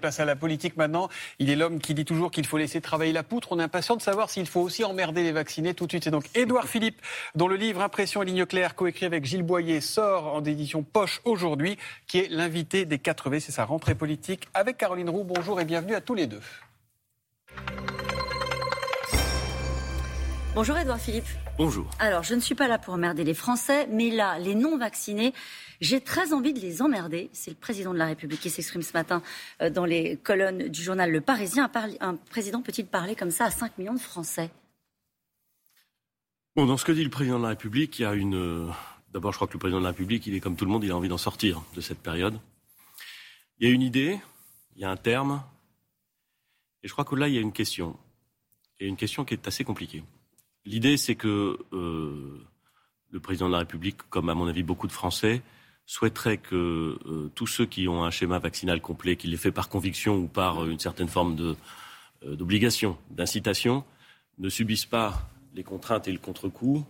Place à la politique maintenant. Il est l'homme qui dit toujours qu'il faut laisser travailler la poutre. On est impatient de savoir s'il faut aussi emmerder les vaccinés. Tout de suite, c'est donc Édouard Philippe, dont le livre Impression et ligne claire, coécrit avec Gilles Boyer, sort en édition poche aujourd'hui, qui est l'invité des 4 V. C'est sa rentrée politique avec Caroline Roux. Bonjour et bienvenue à tous les deux. Bonjour Édouard Philippe. Bonjour. Alors, je ne suis pas là pour emmerder les Français, mais là, les non-vaccinés, j'ai très envie de les emmerder. C'est le président de la République qui s'exprime ce matin euh, dans les colonnes du journal Le Parisien. Un président peut-il parler comme ça à 5 millions de Français? Bon, dans ce que dit le président de la République, il y a une. Euh, d'abord, je crois que le président de la République, il est comme tout le monde, il a envie d'en sortir de cette période. Il y a une idée, il y a un terme, et je crois que là, il y a une question. Et une question qui est assez compliquée. L'idée, c'est que euh, le président de la République, comme à mon avis beaucoup de Français, souhaiterait que euh, tous ceux qui ont un schéma vaccinal complet, qu'il l'ait fait par conviction ou par euh, une certaine forme d'obligation, d'incitation, ne subissent pas les contraintes et le contre-coup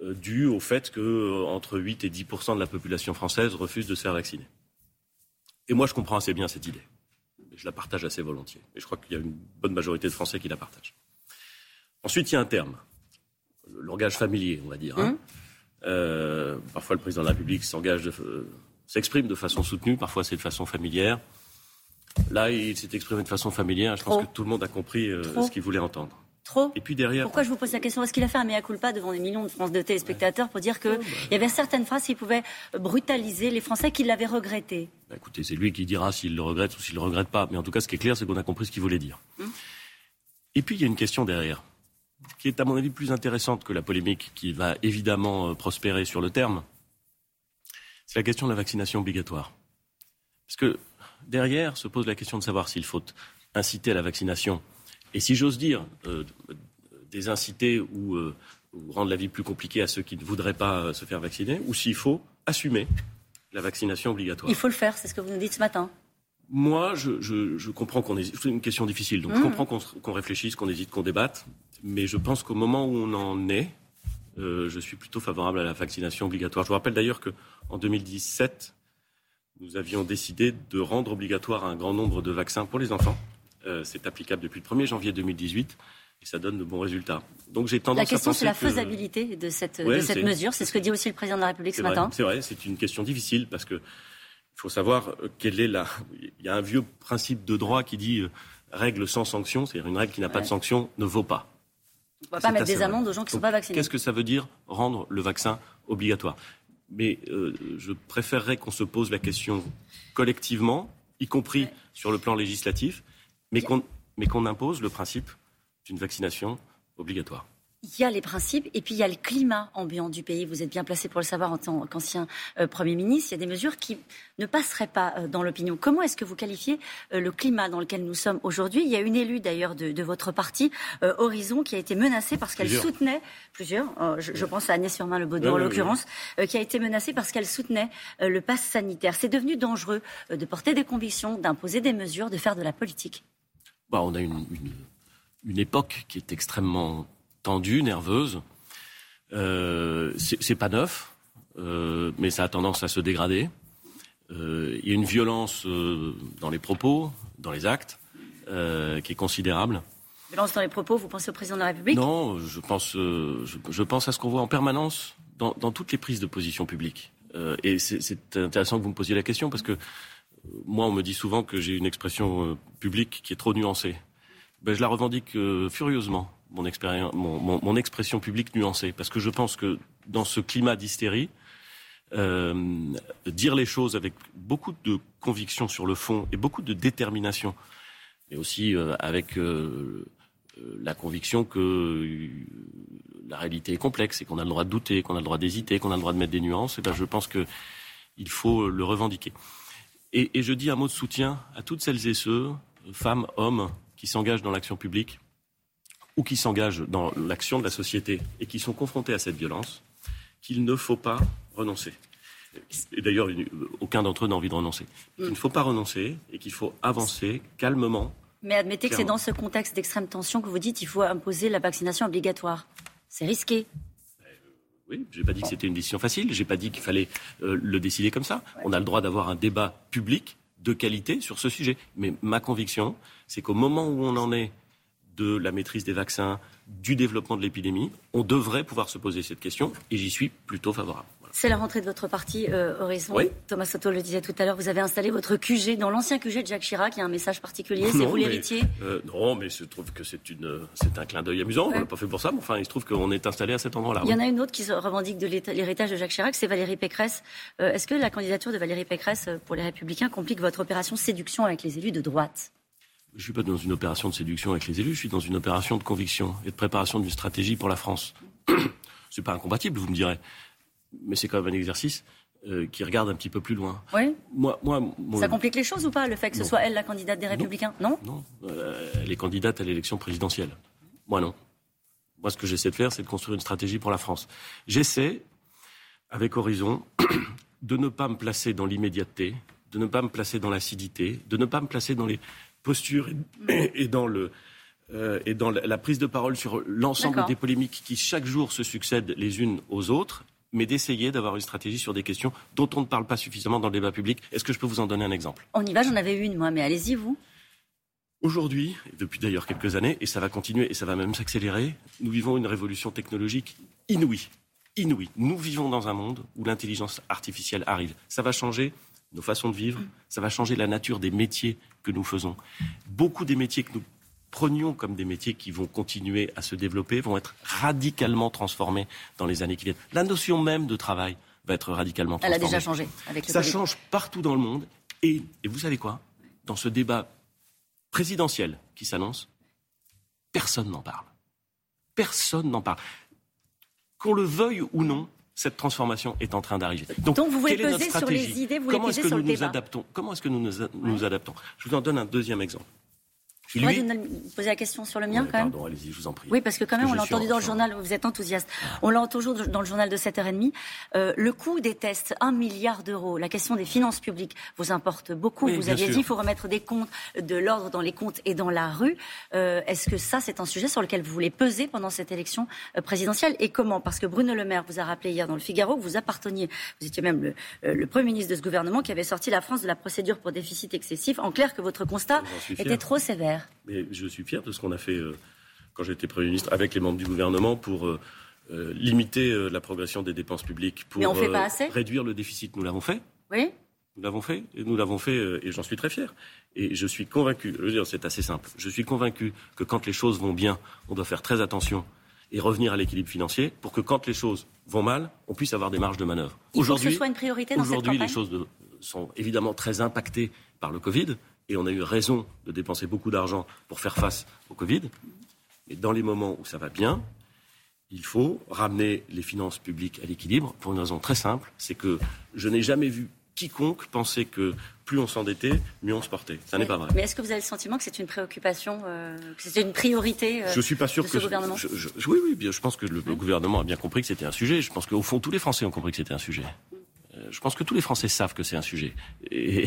dus au fait que entre 8 et 10 de la population française refuse de se faire vacciner. Et moi, je comprends assez bien cette idée. Je la partage assez volontiers. Et je crois qu'il y a une bonne majorité de Français qui la partagent. Ensuite, il y a un terme le langage familier, on va dire. Hein. Hum. Euh, parfois, le président de la République s'engage, euh, s'exprime de façon soutenue, parfois c'est de façon familière. Là, il s'est exprimé de façon familière. Je pense que tout le monde a compris euh, ce qu'il voulait entendre. Trop. Et puis derrière. Pourquoi je vous pose la question? Est-ce qu'il a fait un mea culpa devant des millions de France de téléspectateurs pour dire qu'il bah. y avait certaines phrases qui pouvaient brutaliser les Français qui l'avaient regretté bah, Écoutez, c'est lui qui dira s'il le regrette ou s'il ne le regrette pas. Mais en tout cas, ce qui est clair, c'est qu'on a compris ce qu'il voulait dire. Hum. Et puis, il y a une question derrière qui est à mon avis plus intéressante que la polémique qui va évidemment euh, prospérer sur le terme, c'est la question de la vaccination obligatoire. Parce que derrière se pose la question de savoir s'il faut inciter à la vaccination. Et si j'ose dire, euh, désinciter euh, ou, rendre la vie plus compliquée à ceux qui ne voudraient pas se faire vacciner, ou s'il faut assumer la vaccination obligatoire. Il faut le faire, c'est ce que vous nous dites ce matin. Moi, je, comprends qu'on hésite. C'est une question difficile, donc je mmh. comprends qu'on réfléchisse, qu'on hésite, qu'on débatte. Mais je pense qu'au moment où on en est, euh, je suis plutôt favorable à la vaccination obligatoire. Je vous rappelle d'ailleurs qu'en 2017, nous avions décidé de rendre obligatoire un grand nombre de vaccins pour les enfants. Euh, c'est applicable depuis le 1er janvier 2018 et ça donne de bons résultats. Donc j'ai tendance La question, c'est la faisabilité de cette, mesure. C'est ce que dit aussi le président de la République ce matin. C'est vrai, c'est une question difficile parce que il faut savoir euh, quelle est la. Il y a un vieux principe de droit qui dit règle sans sanction, c'est-à-dire une règle qui n'a pas de sanction ne vaut pas. On ne va pas mettre des amendes aux gens qui ne sont pas vaccinés. Qu'est-ce que ça veut dire rendre le vaccin obligatoire? Mais euh, je préférerais qu'on se pose la question collectivement, y compris sur le plan législatif, mais qu'on impose le principe d'une vaccination obligatoire. Il y a les principes et puis il y a le climat ambiant du pays. Vous êtes bien placé pour le savoir en tant qu'ancien euh, Premier ministre. Il y a des mesures qui ne passeraient pas euh, dans l'opinion. Comment est-ce que vous qualifiez euh, le climat dans lequel nous sommes aujourd'hui? Il y a une élue d'ailleurs de, votre parti, Horizon, qui a été menacée parce qu'elle soutenait, plusieurs, je, pense à Agnès Firmin-Lebaudou en l'occurrence, qui a été menacée parce qu'elle soutenait le pass sanitaire. C'est devenu dangereux de porter des convictions, d'imposer des mesures, de faire de la politique. Bah, on a une, une époque qui est extrêmement tendue, nerveuse. Euh, c'est pas neuf, euh, mais ça a tendance à se dégrader. Euh, il y a une violence euh, dans les propos, dans les actes, qui est considérable. Violence dans les propos, vous pensez au président de la République? Non, je pense, je, pense à ce qu'on voit en permanence dans, dans, toutes les prises de position publiques. et c'est intéressant que vous me posiez la question parce que moi, on me dit souvent que j'ai une expression publique qui est trop nuancée. Ben, je la revendique furieusement mon, expression publique nuancée, parce que je pense que dans ce climat d'hystérie, euh, dire les choses avec beaucoup de conviction sur le fond et beaucoup de détermination, mais aussi euh, avec euh, la conviction que la réalité est complexe et qu'on a le droit de douter, qu'on a le droit d'hésiter, qu'on a le droit de mettre des nuances, et ben je pense qu'il faut le revendiquer. Et je dis un mot de soutien à toutes celles et ceux, femmes, hommes, qui s'engagent dans l'action publique ou qui s'engagent dans l'action de la société et qui sont confrontés à cette violence, qu'il ne faut pas renoncer. Et d'ailleurs, aucun d'entre eux n'a envie de renoncer. Il ne faut pas renoncer et qu'il faut avancer calmement. Mais admettez que c'est dans ce contexte d'extrême tension que vous dites qu'il faut imposer la vaccination obligatoire. C'est risqué. Euh, oui, je n'ai pas dit que c'était une décision facile, je n'ai pas dit qu'il fallait euh, le décider comme ça. On a le droit d'avoir un débat public de qualité sur ce sujet. Mais ma conviction, c'est qu'au moment où on en est de la maîtrise des vaccins, du développement de l'épidémie, on devrait pouvoir se poser cette question et j'y suis plutôt favorable. C'est la rentrée de votre parti euh, Horizon. Thomas Soto le disait tout à l'heure, vous avez installé votre QG dans l'ancien QG de Jacques Chirac. Il y a un message particulier, c'est vous l'héritier euh, Non, mais je trouve que c'est, un clin d'œil amusant. On ne l'a pas fait pour ça, mais enfin, il se trouve qu'on est installé à cet endroit-là. Il y en a une autre qui se revendique de l'héritage de Jacques Chirac, c'est Valérie Pécresse. Euh, est-ce que la candidature de Valérie Pécresse pour les Républicains complique votre opération séduction avec les élus de droite? Je ne suis pas dans une opération de séduction avec les élus, je suis dans une opération de conviction et de préparation d'une stratégie pour la France. Ce n'est pas incompatible, vous me direz mais c'est quand même un exercice euh, qui regarde un petit peu plus loin. Oui. Moi, moi, Ça complique les choses ou pas, le fait que ce soit elle la candidate des Républicains? Non? Non. Euh, elle est candidate à l'élection présidentielle. Moi, non. Moi, ce que j'essaie de faire, c'est de construire une stratégie pour la France. J'essaie, avec Horizon, de ne pas me placer dans l'immédiateté, de ne pas me placer dans l'acidité, de ne pas me placer dans les postures et, dans le, euh, et dans la prise de parole sur l'ensemble des polémiques qui chaque jour se succèdent les unes aux autres, mais d'essayer d'avoir une stratégie sur des questions dont on ne parle pas suffisamment dans le débat public. Est-ce que je peux vous en donner un exemple? On y va, j'en avais une moi, mais allez-y vous. Aujourd'hui, depuis d'ailleurs quelques années, et ça va continuer et ça va même s'accélérer, nous vivons une révolution technologique inouïe. Inouïe. Nous vivons dans un monde où l'intelligence artificielle arrive. Ça va changer nos façons de vivre, ça va changer la nature des métiers que nous faisons. Beaucoup des métiers que nous prenions comme des métiers qui vont continuer à se développer, vont être radicalement transformés dans les années qui viennent. La notion même de travail va être radicalement transformée. Elle a déjà changé avec Ça change partout dans le monde. Et, et vous savez quoi? Dans ce débat présidentiel qui s'annonce, personne n'en parle. Personne n'en parle. Qu'on le veuille ou non, cette transformation est en train d'arriver. Donc, vous voulez peser sur les idées, vous Comment est-ce que nous nous adaptons Comment est-ce que nous nous adaptons Je vous en donne un deuxième exemple. Lui... Moi, je poser la question sur le mien, quand même. Pardon, allez-y, je vous en prie. Oui, parce que quand même, on l'a entendu dans le journal, vous êtes enthousiaste. On l'a toujours dans le journal de 7h30. Euh, le coût des tests, 1 milliard d'euros. La question des finances publiques vous importe beaucoup. vous aviez dit qu'il faut remettre des comptes, de l'ordre dans les comptes et dans la rue. Euh, Est-ce que ça, c'est un sujet sur lequel vous voulez peser pendant cette élection euh, présidentielle Et comment? Parce que Bruno Le Maire vous a rappelé hier dans le Figaro que vous apparteniez, vous étiez même le, euh, le Premier ministre de ce gouvernement qui avait sorti la France de la procédure pour déficit excessif. En clair, que votre constat était trop sévère. Mais je suis fier de ce qu'on a fait euh, quand j'étais Premier ministre avec les membres du gouvernement pour euh, euh, limiter la progression des dépenses publiques, pour réduire le déficit. Nous l'avons fait. Oui. Nous l'avons fait, et nous l'avons fait, et j'en suis très fier. Et je suis convaincu, je veux dire, c'est assez simple, je suis convaincu que quand les choses vont bien, on doit faire très attention et revenir à l'équilibre financier pour que quand les choses vont mal, on puisse avoir des marges de manœuvre. Aujourd'hui, que ce soit une priorité dans Aujourd'hui, les choses sont évidemment très impactées par le Covid, et on a eu raison de dépenser beaucoup d'argent pour faire face au Covid. Mais dans les moments où ça va bien, il faut ramener les finances publiques à l'équilibre pour une raison très simple, c'est que je n'ai jamais vu quiconque penser que plus on s'endettait, mieux on se portait. Ça n'est pas vrai. Mais est-ce que vous avez le sentiment que c'est une préoccupation, euh, que c'est une priorité euh, Je suis pas sûr de que ce gouvernement Oui, oui, je pense que le, le, gouvernement a bien compris que c'était un sujet. Je pense qu'au fond, tous les Français ont compris que c'était un sujet je pense que tous les Français savent que c'est un sujet. Et,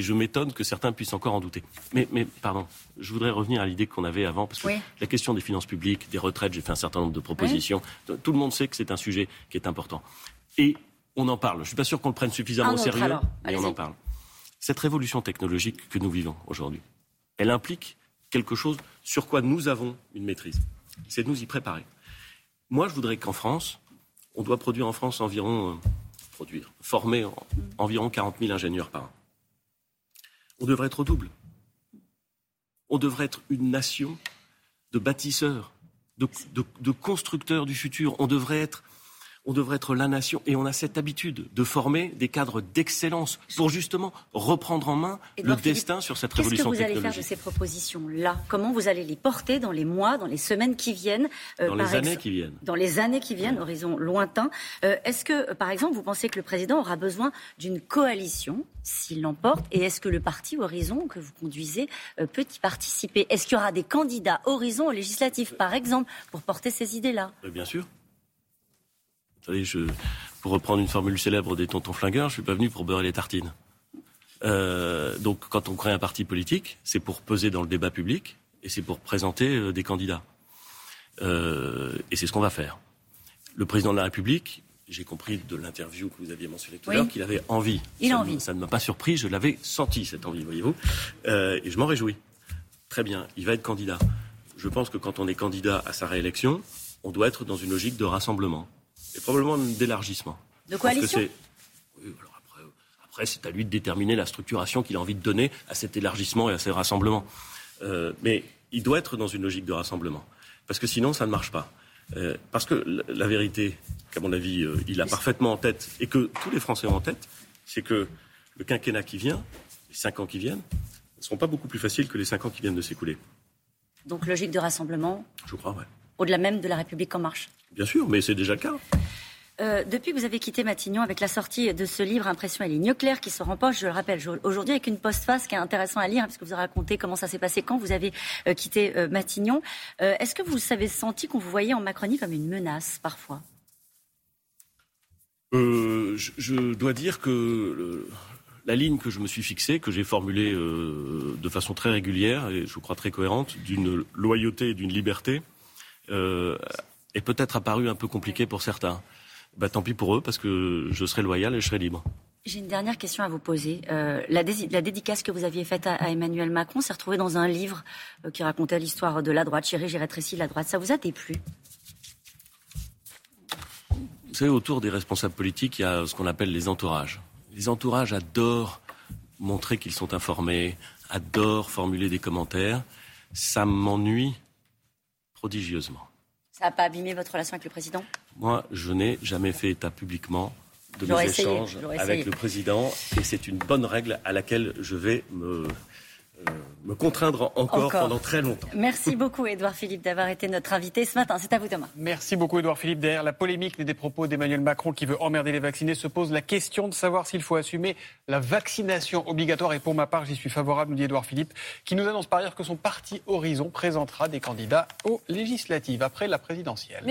je m'étonne que certains puissent encore en douter. Mais, pardon, je voudrais revenir à l'idée qu'on avait avant, parce que la question des finances publiques, des retraites, j'ai fait un certain nombre de propositions. Tout le monde sait que c'est un sujet qui est important. Et on en parle. Je ne suis pas sûr qu'on le prenne suffisamment au sérieux, mais on en parle. Cette révolution technologique que nous vivons aujourd'hui, elle implique quelque chose sur quoi nous avons une maîtrise. C'est de nous y préparer. Moi, je voudrais qu'en France, on doit produire en France environ euh, former environ 40 000 ingénieurs par an. On devrait être double. On devrait être une nation de bâtisseurs, de constructeurs du futur. On devrait être on devrait être la nation et on a cette habitude de former des cadres d'excellence pour justement reprendre en main le destin sur cette révolution technologique. Qu'est-ce que vous allez faire de ces propositions-là? Comment vous allez les porter dans les mois, dans les semaines qui viennent euh, Dans les années qui viennent. Dans les années qui viennent, horizon lointain? Euh, est-ce que, par exemple, vous pensez que le président aura besoin d'une coalition s'il l'emporte? Et est-ce que le parti Horizon que vous conduisez euh, peut y participer? Est-ce qu'il y aura des candidats Horizon au législatif, par exemple, pour porter ces idées-là? Bien sûr je, pour reprendre une formule célèbre des tontons flingueurs, je suis pas venu pour beurrer les tartines. Euh, donc, quand on crée un parti politique, c'est pour peser dans le débat public et c'est pour présenter euh, des candidats. Euh, et c'est ce qu'on va faire. Le président de la République, j'ai compris de l'interview que vous aviez mentionnée tout à l'heure qu'il avait envie. Il ça, a envie. Ça ne m'a pas surpris, je l'avais senti cette envie, voyez-vous. Et je m'en réjouis. Très bien, il va être candidat. Je pense que quand on est candidat à sa réélection, on doit être dans une logique de rassemblement et probablement d'élargissement. De coalition oui, alors après, c'est à lui de déterminer la structuration qu'il a envie de donner à cet élargissement et à ces rassemblements. Euh, mais il doit être dans une logique de rassemblement. Parce que sinon, ça ne marche pas. Euh, parce que la, vérité, qu'à mon avis, euh, il a parfaitement en tête, et que tous les Français ont en tête, c'est que le quinquennat qui vient, les cinq ans qui viennent, ne seront pas beaucoup plus faciles que les cinq ans qui viennent de s'écouler. Donc logique de rassemblement, Je crois, ouais. au-delà même de la République en marche. Bien sûr, mais c'est déjà le cas. Euh, depuis que vous avez quitté Matignon avec la sortie de ce livre Impression et ligne claire qui se rempoche, je le rappelle, aujourd'hui avec une postface qui est intéressant à lire, hein, parce que vous avez raconté comment ça s'est passé quand vous avez euh, quitté euh, Matignon. Est-ce que vous avez senti qu'on vous voyait en Macronie comme une menace parfois? Je, dois dire que la ligne que je me suis fixée, que j'ai formulée de façon très régulière et je crois très cohérente, d'une loyauté et d'une liberté, est peut-être apparue un peu compliquée pour certains. Bah, tant pis pour eux, parce que je serai loyal et je serai libre. J'ai une dernière question à vous poser. Euh, la, dé- la dédicace que vous aviez faite à, à Emmanuel Macron s'est retrouvée dans un livre euh, qui racontait l'histoire de la droite. Chérie, j'ai rétréci la droite. Ça vous a déplu? Vous savez, autour des responsables politiques, il y a ce qu'on appelle les entourages. Les entourages adorent montrer qu'ils sont informés, adorent formuler des commentaires. Ça m'ennuie prodigieusement. Ça n'a pas abîmé votre relation avec le président? Moi, je n'ai jamais fait état publiquement de mes essayé, échanges avec essayé. le président et c'est une bonne règle à laquelle je vais me, euh, me contraindre encore, Encore. pendant très longtemps. Merci beaucoup, Édouard Philippe, d'avoir été notre invité ce matin. C'est à vous, Thomas. Merci beaucoup, Édouard Philippe. Derrière la polémique des propos d'Emmanuel Macron qui veut emmerder les vaccinés, se pose la question de savoir s'il faut assumer la vaccination obligatoire. Et pour ma part, j'y suis favorable, nous dit Édouard Philippe, qui nous annonce par ailleurs que son parti Horizon présentera des candidats aux législatives après la présidentielle.